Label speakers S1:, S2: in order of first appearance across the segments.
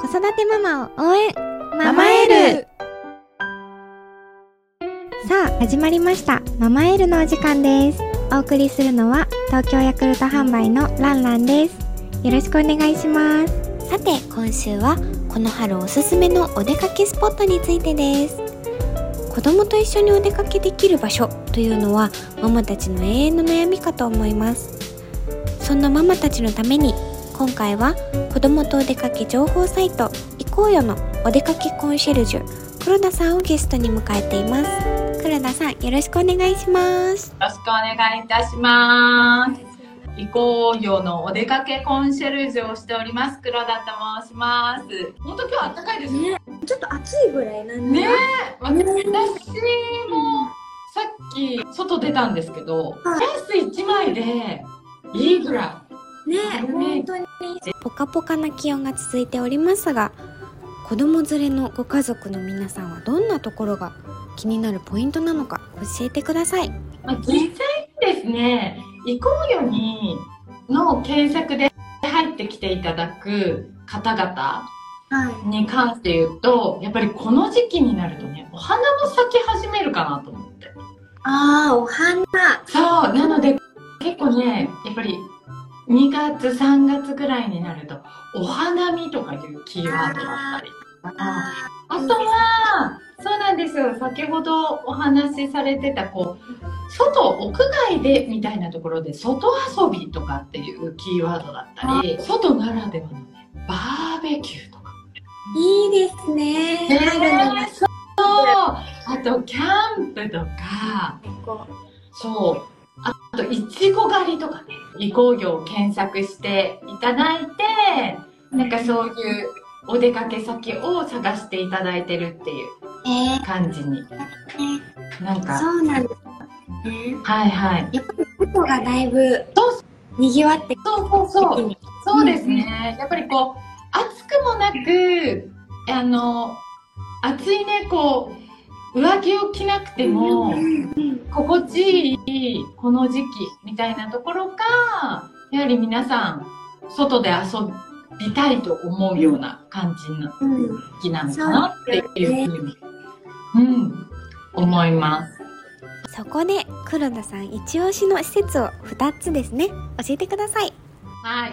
S1: 子育てママを応援
S2: ママエル
S1: さあ始まりました。ママエルのお時間です。お送りするのは東京ヤクルト販売のランランです。よろしくお願いします。さて今週はこの春おすすめのお出かけスポットについてです。子供と一緒にお出かけできる場所というのはママたちの永遠の悩みかと思います。そんなママたちのために今回は子供とお出かけ情報サイト行こうよのお出かけコンシェルジュ黒田さんをゲストに迎えています黒田さんよろしくお願いします
S2: よろしくお願いいたします。行こうよのお出かけコンシェルジュをしております。黒田と申します。本当今日暖かいですね。
S3: ね、ちょっと暑いぐらいなん
S2: ね
S3: で。
S2: 私もさっき外出たんですけど、フ
S3: はい
S2: ェイス1枚でいいぐら
S3: ね、
S2: ね
S3: 本当に。
S1: ポカポカな気温が続いておりますが子供連れのご家族の皆さんはどんなところが気になるポイントなのか教えてください
S2: い。まあ、実際にですね、行こうよにの検索で入ってきていただく方々
S3: はい。
S2: に関して言うと、やっぱりこの時期になるとね、お花も咲き始めるかなと思って。
S3: ああ、お花。
S2: そう、なので結構ね、やっぱり2月、3月ぐらいになると、お花見とかいうキーワードだったり。
S3: あ
S2: あとは、そうなんですよ。先ほどお話しされてた、こう、外、屋外でみたいなところで、外遊びとかっていうキーワードだったり、外ならではのね、バーベキューとか。
S3: いいですね。
S2: ねそう。あと、キャンプとか、
S3: こ
S2: そう。あと、いちご狩りとかね、移行業を検索していただいて、なんかそういうお出かけ先を探していただいてるっていう感じに。なんか、
S3: そうなんですね。
S2: はいはい。
S3: やっぱり外がだいぶ
S2: そ
S3: 賑わって
S2: そうそうそう。
S3: に。
S2: そうですね。やっぱりこう、暑くもなく、あの、暑いね、こう、上着を着なくても、心地いいこの時期みたいなところか、やはり皆さん、外で遊びたいと思うような感じの
S3: うん。
S2: 時期なのかなっていうふうに、うん、思います。
S1: そこで黒田さん一押しの施設を2つですね教えてください
S2: はい。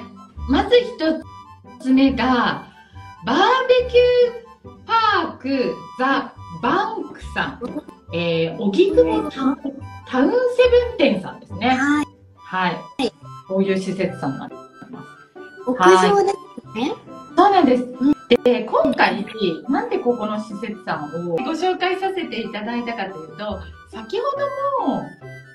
S2: まず一つ目が、バーベキューパークザ・バンクさん。えー、荻窪タウンタウンセブン店さんですね。
S3: はい。
S2: はい。こういう施設さんになってます。
S3: 屋上ですね。
S2: そうなんです。で、今回、なんでここの施設さんをご紹介させていただいたかというと、先ほども、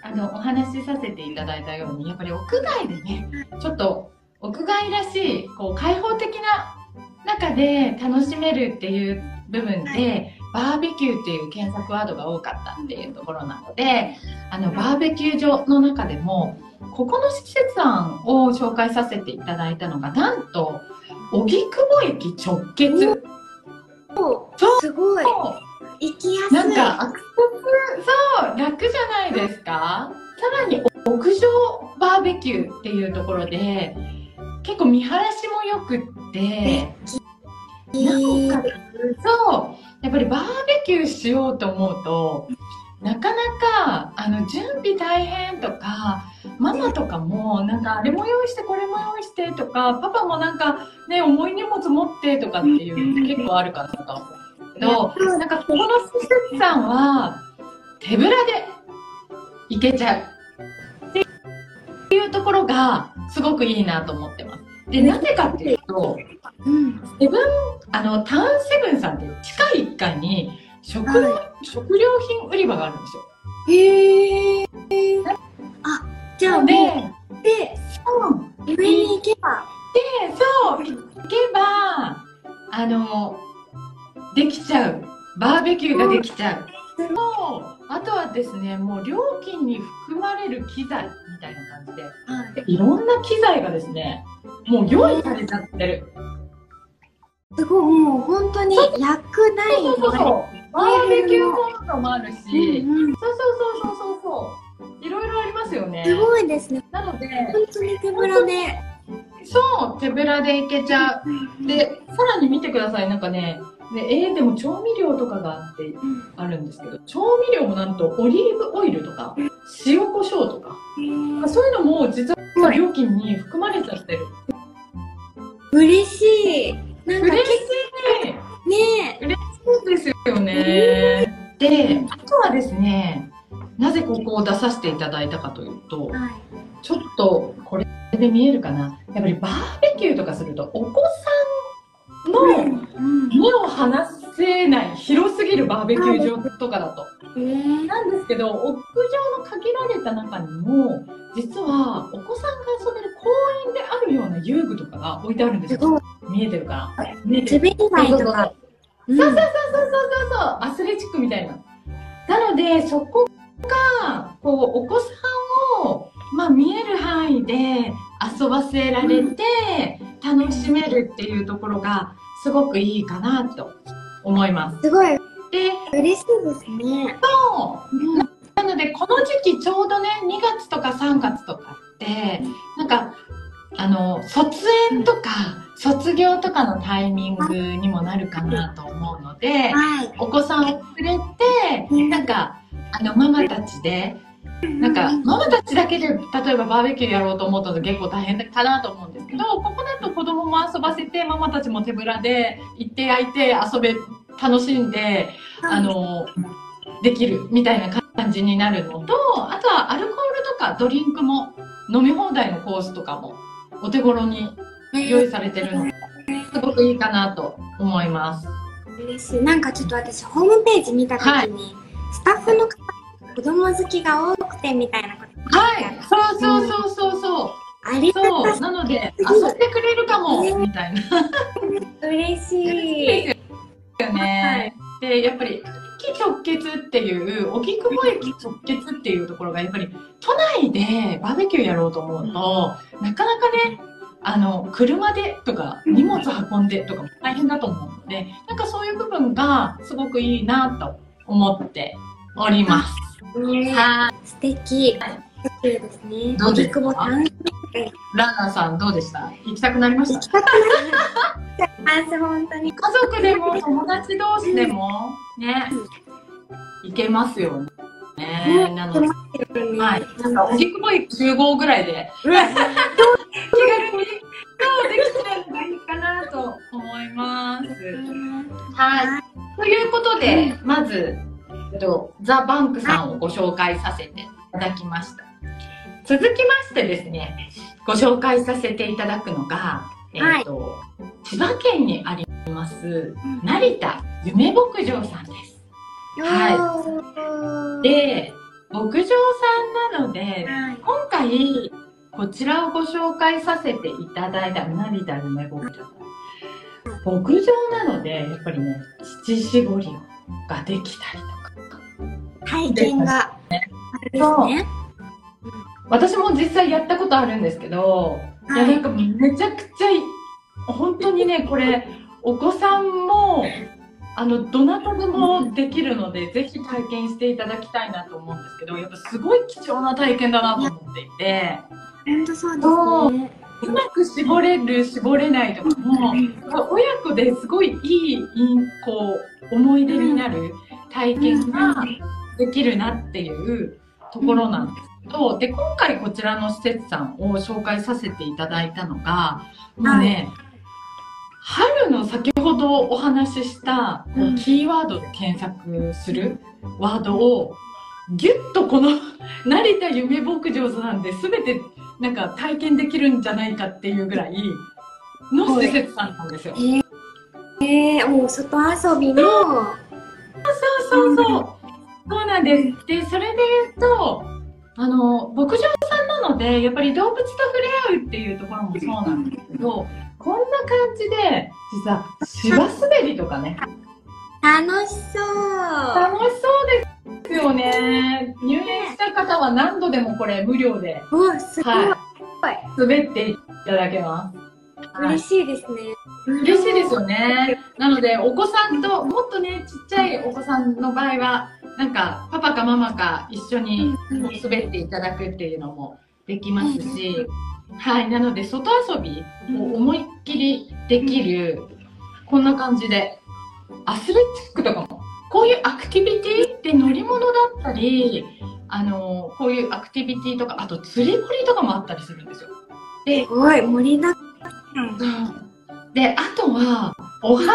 S2: あの、お話しさせていただいたように、やっぱり屋外でね、ちょっと屋外らしい、こう、開放的な中で楽しめるっていう部分で、バーベキューっていう検索ワードが多かったっていうところなので、あの、バーベキュー場の中でも、ここの施設さんを紹介させていただいたのが、なんと、荻窪駅直結。
S3: そう。すごい。行きやすい。
S2: なんかアクセス、そう、楽じゃないですかさらに屋上バーベキューっていうところで、結構見晴らしも良くって、
S3: いい
S2: なおかつそう、やっぱりバーベキューしようと思うと、なかなか、あの、準備大変とか、ママとかも、なんか、あれも用意して、これも用意してとか、パパもなんか、ね、重い荷物持ってとかっていうのって結構あるかなと思うけど、なんか、ここの施設さんは、手ぶらで行けちゃう。っていうところが、すごくいいなと思ってます。で、なぜかっていうと、
S3: うん。
S2: セブン、あの、タウンセブンさんって地下1階に食料、食料品売り場があるんですよ。
S3: へえ。あ、じゃあもう、
S2: で、
S3: で、
S2: うん
S3: 上に行けば、
S2: で、そう、行けば、あの、できちゃう。バーベキューができちゃう。そうあとはですね、もう料金に含まれる機材みたいな感じで、
S3: はい。
S2: いろんな機材がですね、もう用意されちゃってる。
S3: すごい、もう本当に焼くない
S2: そうそうそう。バーベキューコンロもあるし、
S3: うんうん。
S2: そうそうそうそうそうそう。いろいろありますよね。
S3: すごいですね。
S2: なので、
S3: 本当に手ぶらで。
S2: そう、手ぶらでいけちゃう。で、さらに見てください。なんかね、でえー、でも調味料とかがあって、
S3: うん
S2: あるんですけど、調味料もなんとオリーブオイルとか、塩コショウとか、そういうのも実は料金に含まれちゃってる。
S3: 嬉しい。なんか
S2: 嬉し
S3: 結構ね
S2: い。そうですよね。で、あとはですね、なぜここを出させていただいたかというと、
S3: はい。
S2: ちょっとこれで見えるかな。やっぱりバーベキューとかすると、お子さんの
S3: うん。
S2: 目を離せない広すぎるバーベキュー場とかだと。
S3: えー、
S2: なんですけど、屋上の限られた中にも、実はお子さんが遊べる公園であるような遊具とかが置いてあるんですよ。見えてるかな？見えてる。
S3: 滑り台とか。うん
S2: そうそうそうそうそうそう、アスレチックみたいな。なので、そこが、こう、お子さんを、まあ、見える範囲で遊ばせられて、楽しめるっていうところが、すごくいいかなと思います。
S3: すごい
S2: で、
S3: 嬉しいですね。
S2: そうなので、この時期ちょうどね、2月とか3月とかって、なんか、あの、卒園とか、卒業とかのタイミングにもなるかなと思うので、
S3: はい。
S2: お子さんを連れて、なんか、あの、ママたちで、なんか、ママたちだけで、例えばバーベキューやろうと思うと結構大変かなと思うんですけど、ここだと子供も遊ばせて、ママたちも手ぶらで行って焼いて遊べ、楽しんで、あの、できるみたいな感じになるのと、あとはアルコールとかドリンクも飲み放題のコースとかもお手頃に用意されてるので、すごくいいかなと思います。
S3: 嬉しい。なんかちょっと私、ホームページ見たときに、
S2: はい
S3: スタッフの方、子供好きが多くてみたいなこと。
S2: はい、そうそうそうそうそう。
S3: ありがた
S2: そう、なので、遊んでくれるかも、みたいな。
S3: 嬉しい。
S2: よね。で、やっぱり、駅直結っていう、荻窪駅直結っていうところが、やっぱり、都内でバーベキューやろうと思うと、なかなかね、あの、車でとか、荷物運んでとかも大変だと思うので、なんかそういう部分がすごくいいなと思っております。
S3: ね
S2: はい。
S3: 素敵。素敵ですね。
S2: どうですか？ランナーさんどうでした？行きたくなりました？
S3: 行きたくなります、本当に。
S2: 家族でも友達同士でもね、行けますよね。ねなので、はい。なんか、荻窪駅集合ぐらいで、気軽に、そう、できたらいいかなと思います。はい。ということで、まず、と、ザ・バンクさんをご紹介させていただきました。続きましてですね、ご紹介させていただくのが、えっと、千葉県にあります、成田夢牧場さんです。
S3: はい。
S2: で、牧場さんなので、
S3: はい。
S2: 今回、こちらをご紹介させていただいた成田夢牧場さん。牧場なので、やっぱりね、乳搾りができたりとか。
S3: 体験があるんですね。
S2: 私も実際やったことあるんですけど、いや、なんかめちゃくちゃい、本当にね、これ、お子さんも、あの、どなたでもできるので、ぜひ体験していただきたいなと思うんですけど、やっぱすごい貴重な体験だなと思っていて、
S3: 本当そうですね。
S2: うまく絞れる、絞れないとかも、親子ですごいいい、こう、思い出になる体験ができるなっていうところなんですけど、で、今回こちらの施設さんを紹介させていただいたのが、もうね、春の先ほどお話ししたこうキーワードで検索するワードをギュッとこの 成田夢牧場さんで全てなんか体験できるんじゃないかっていうぐらいの施設さんなんですよ。
S3: えー、もう外遊びの、
S2: そうそうそう。そうなんです。で、それで言うと、あの、牧場さんなので、やっぱり動物と触れ合うっていうところもそうなんですけど、こんな感じで、実は芝滑りとかね、
S3: 楽しそう。
S2: 楽しそうですよね。入園した方は何度でもこれ無料で、
S3: うわ、すごい。
S2: はい、滑っていただけます。はい
S3: 嬉しいですね。
S2: 嬉しいですよね。なので、お子さんと、もっとね、ちっちゃいお子さんの場合は、なんか、パパかママか一緒に
S3: うん
S2: 滑っていただくっていうのもできますし、はい。なので、外遊びを思いっきりできる、こんな感じで、アスレチックとかも、こういうアクティビティって乗り物だったり、あの、こういうアクティビティとか、あと釣り堀とかもあったりするんですよ。
S3: すごい、盛りだく
S2: で、あとは、お花見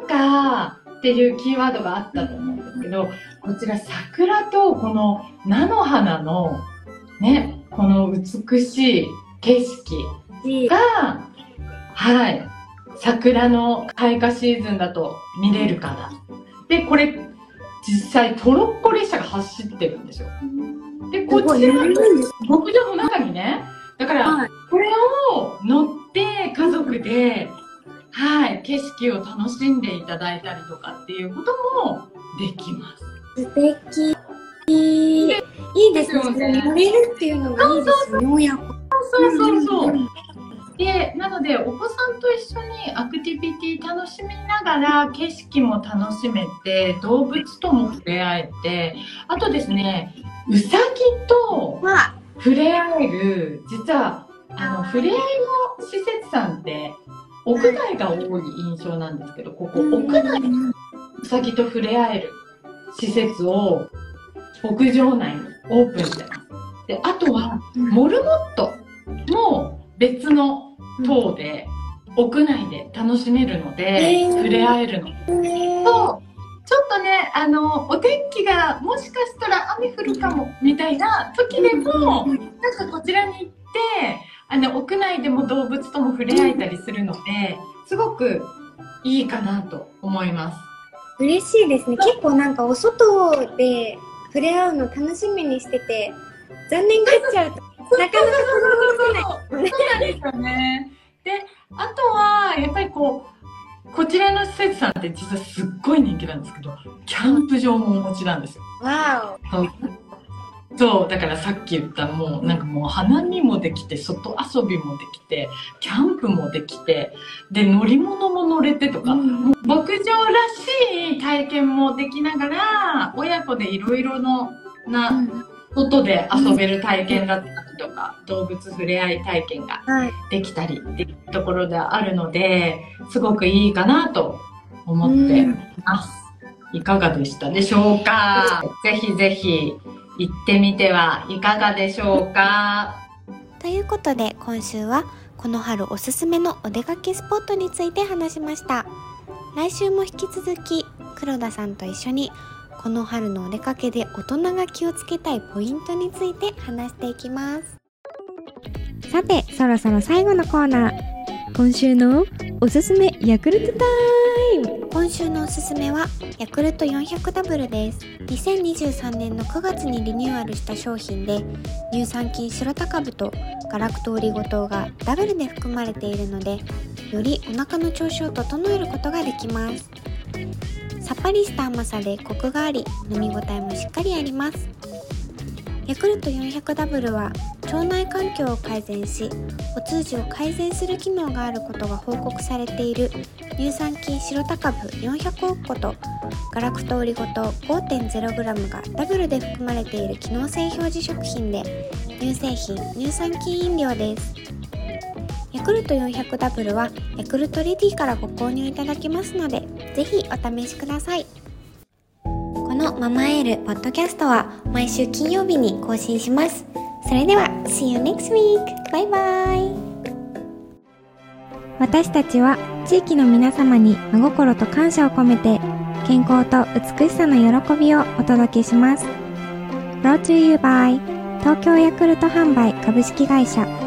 S2: とかっていうキーワードがあったと思うんですけど、こちら桜とこの菜の花のね、この美しい景色が、はい、桜の開花シーズンだと見れるから。で、これ、実際トロッコ列車が走ってるんですよ。で、こちらの牧場の中にね、だから、
S3: はい
S2: これを乗って家族で、はい、景色を楽しんでいただいたりとかっていうこともできます。
S3: 素敵。いいですね。
S2: ですよね
S3: 乗れるっていうのがいいですよね、親子。
S2: そうそうそう。で、なので、お子さんと一緒にアクティビティ楽しみながら、景色も楽しめて、動物とも触れ合えて、あとですね、うさぎと
S3: わ
S2: 触れ合える、実は、あの、触れ合いの施設さんって、屋外が多い印象なんですけど、ここ、屋内でうさぎと触れ合える施設を、屋上内にオープンしてます。で、あとは、モルモットも別の塔で、屋内で楽しめるので、触れ合えるの。
S3: ね
S2: そう、ちょっとね、あの、お天気がもしかしたら雨降るかも、みたいな時でも、なんかこちらに行って、あの、屋内でも動物とも触れ合えたりするので、すごくいいかなと思います。
S3: 嬉しいですね。結構なんかお外で触れ合うの楽しみにしてて、残念がっちゃうと、なかなか
S2: そうなんですよね。で、あとは、やっぱりこう、こちらの施設さんって実はすっごい人気なんですけど、キャンプ場もお持ちなんですよ。
S3: わ
S2: そうそう、だからさっき言ったもう、なんかもう花見もできて、外遊びもできて、キャンプもできて、で、乗り物も乗れてと
S3: お。
S2: か、牧場らしい体験もできながら、親子でいろいろのな、外で遊べる体験だったりとか、動物触れ合い体験が
S3: はい。
S2: できたりっていうところであるので、すごくいいかなと思っています。いかがでしたでしょうか？ぜひぜひ行ってみてはいかがでしょうか？
S1: ということで今週はこの春おすすめのお出かけスポットについて話しました。来週も引き続き黒田さんと一緒にこの春のお出かけで大人が気をつけたいポイントについて話していきます。さてそろそろ最後のコーナー。今週のおすすめヤクルトタイム今週のおすすめはヤクルト400ダブルです。2023年の9月にリニューアルした商品で乳酸菌白タ株とガラクトオリゴ糖がダブルで含まれているのでよりお腹の調子を整えることができます。さっぱりした甘さでコクがあり飲み応えもしっかりあります。ヤクルト400ダブルは腸内環境を改善しお通じを改善する機能があることが報告されている乳酸菌白タ株400億個とガラクトオリゴ糖 5.0g がダブルで含まれている機能性表示食品で乳製品乳酸菌飲料です。ヤクルト400ダブルはヤクルトレディからご購入いただけますのでぜひお試しください。このママエールポッドキャストは毎週金曜日に更新します。それでは See you next week! バイバイ私たちは地域の皆様に真心と感謝を込めて健康と美しさの喜びをお届けします。Brought to you by 東京ヤクルト販売株式会社。